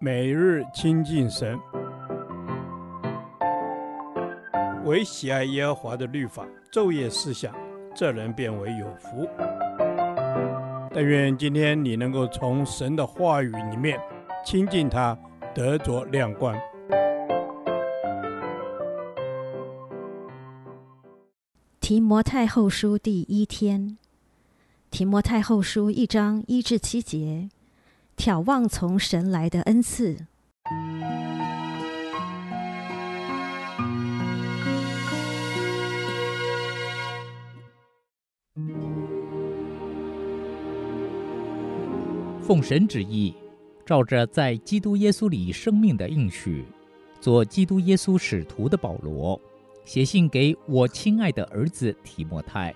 每日亲近神，唯喜爱耶和华的律法，昼夜思想，这人便为有福。但愿今天你能够从神的话语里面亲近他，得着亮光。提摩太后书第一天，提摩太后书一章一至七节。眺望从神来的恩赐。奉神旨意，照着在基督耶稣里生命的应许，做基督耶稣使徒的保罗，写信给我亲爱的儿子提摩太，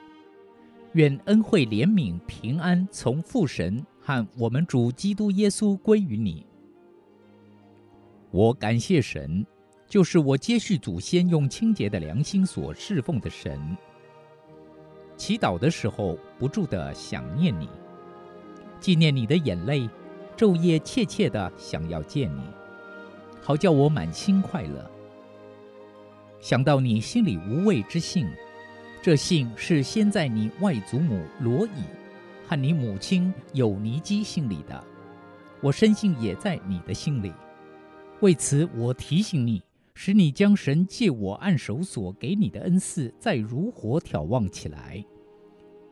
愿恩惠、怜悯、平安从父神。和我们主基督耶稣归于你。我感谢神，就是我接续祖先用清洁的良心所侍奉的神。祈祷的时候不住地想念你，纪念你的眼泪，昼夜切切地想要见你，好叫我满心快乐。想到你心里无畏之信，这信是先在你外祖母罗以。和你母亲有尼基心里的，我深信也在你的心里。为此，我提醒你，使你将神借我按手所给你的恩赐再如火眺望起来。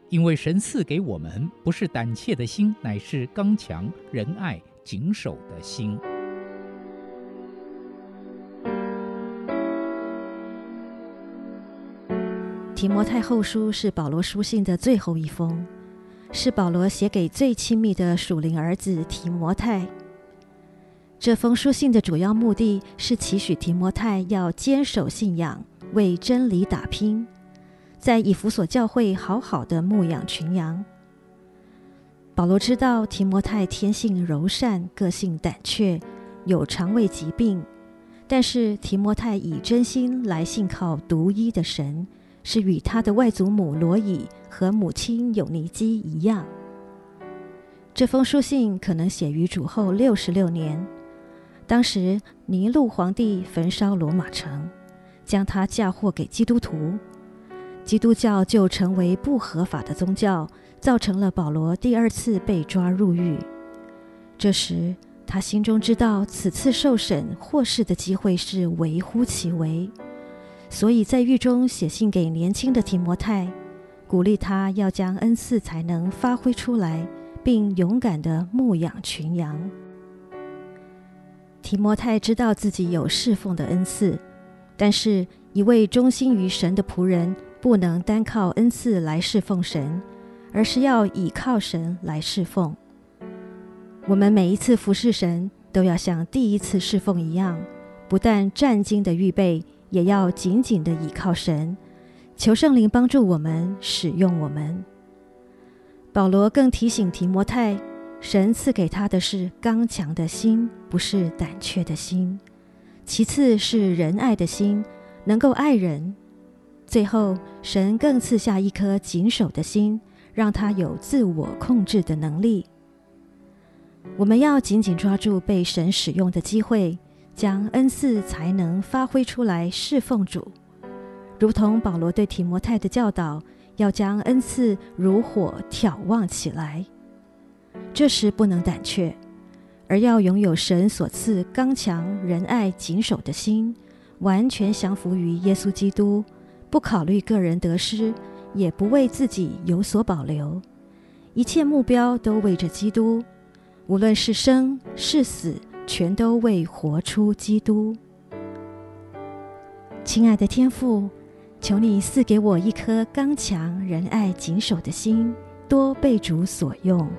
因为神赐给我们不是胆怯的心，乃是刚强、仁爱、谨守的心。提摩太后书是保罗书信的最后一封。是保罗写给最亲密的属灵儿子提摩太。这封书信的主要目的是期许提摩太要坚守信仰，为真理打拼，在以弗所教会好好的牧养群羊。保罗知道提摩太天性柔善，个性胆怯，有肠胃疾病，但是提摩太以真心来信靠独一的神。是与他的外祖母罗以和母亲友尼基一样。这封书信可能写于主后六十六年，当时尼禄皇帝焚烧罗马城，将他嫁祸给基督徒，基督教就成为不合法的宗教，造成了保罗第二次被抓入狱。这时他心中知道，此次受审获释的机会是微乎其微。所以在狱中写信给年轻的提摩太，鼓励他要将恩赐才能发挥出来，并勇敢地牧养群羊。提摩太知道自己有侍奉的恩赐，但是一位忠心于神的仆人不能单靠恩赐来侍奉神，而是要倚靠神来侍奉。我们每一次服侍神，都要像第一次侍奉一样，不但战兢的预备。也要紧紧地倚靠神，求圣灵帮助我们，使用我们。保罗更提醒提摩太，神赐给他的是刚强的心，不是胆怯的心；其次是仁爱的心，能够爱人；最后，神更赐下一颗谨守的心，让他有自我控制的能力。我们要紧紧抓住被神使用的机会。将恩赐才能发挥出来侍奉主，如同保罗对提摩太的教导，要将恩赐如火挑旺起来。这时不能胆怯，而要拥有神所赐刚强、仁爱、谨守的心，完全降服于耶稣基督，不考虑个人得失，也不为自己有所保留，一切目标都为着基督，无论是生是死。全都为活出基督。亲爱的天父，求你赐给我一颗刚强、仁爱、谨守的心，多被主所用。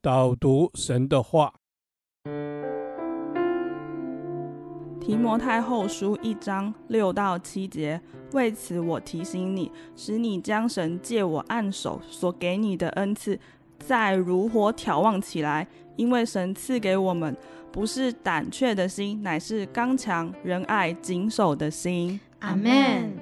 导读神的话。提摩太后书一章六到七节，为此我提醒你，使你将神借我按手所给你的恩赐，再如火眺望起来。因为神赐给我们不是胆怯的心，乃是刚强、仁爱、谨守的心。阿门。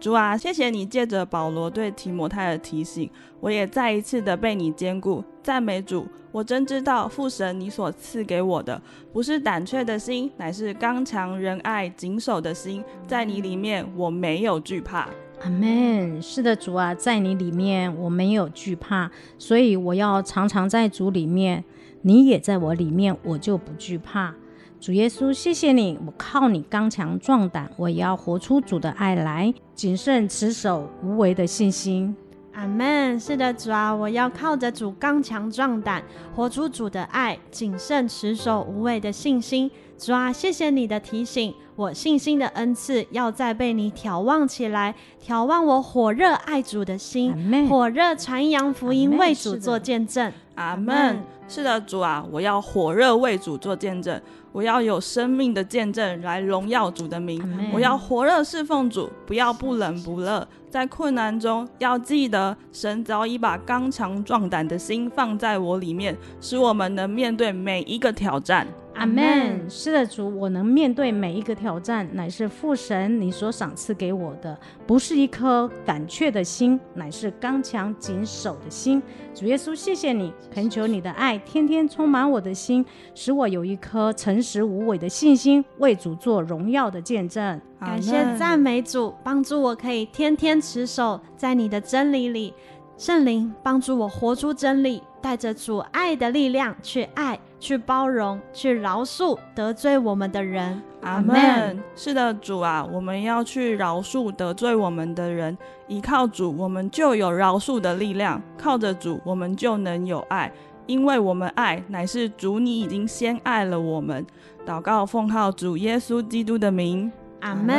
主啊，谢谢你借着保罗对提摩太的提醒，我也再一次的被你坚固。赞美主，我真知道父神你所赐给我的，不是胆怯的心，乃是刚强仁爱谨守的心。在你里面，我没有惧怕。阿门。是的，主啊，在你里面我没有惧怕，所以我要常常在主里面，你也在我里面，我就不惧怕。主耶稣，谢谢你，我靠你刚强壮胆，我也要活出主的爱来，谨慎持守无为的信心。阿门。是的，主啊，我要靠着主刚强壮胆，活出主的爱，谨慎持守无畏的信心。主啊，谢谢你的提醒，我信心的恩赐要再被你眺望起来，眺望我火热爱主的心，火热传扬福音，为主做见证。阿门。是的，主啊，我要火热为主做见证，我要有生命的见证来荣耀主的名。我要火热侍奉主，不要不冷不热，在困难中要记得，神早已把刚强壮胆的心放在我里面，使我们能面对每一个挑战。阿门。是的，主，我能面对每一个挑战，乃是父神你所赏赐给我的，不是一颗胆怯的心，乃是刚强谨守的心。主耶稣，谢谢你，恳求你的爱天天充满我的心，使我有一颗诚实无伪的信心，为主做荣耀的见证。感谢赞美主，帮助我可以天天持守在你的真理里。圣灵帮助我活出真理，带着主爱的力量去爱。去包容，去饶恕得罪我们的人。阿门。是的，主啊，我们要去饶恕得罪我们的人。依靠主，我们就有饶恕的力量；靠着主，我们就能有爱，因为我们爱乃是主，你已经先爱了我们。祷告，奉靠主耶稣基督的名。阿门。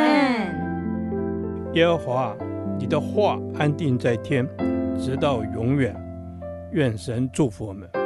耶和华，你的话安定在天，直到永远。愿神祝福我们。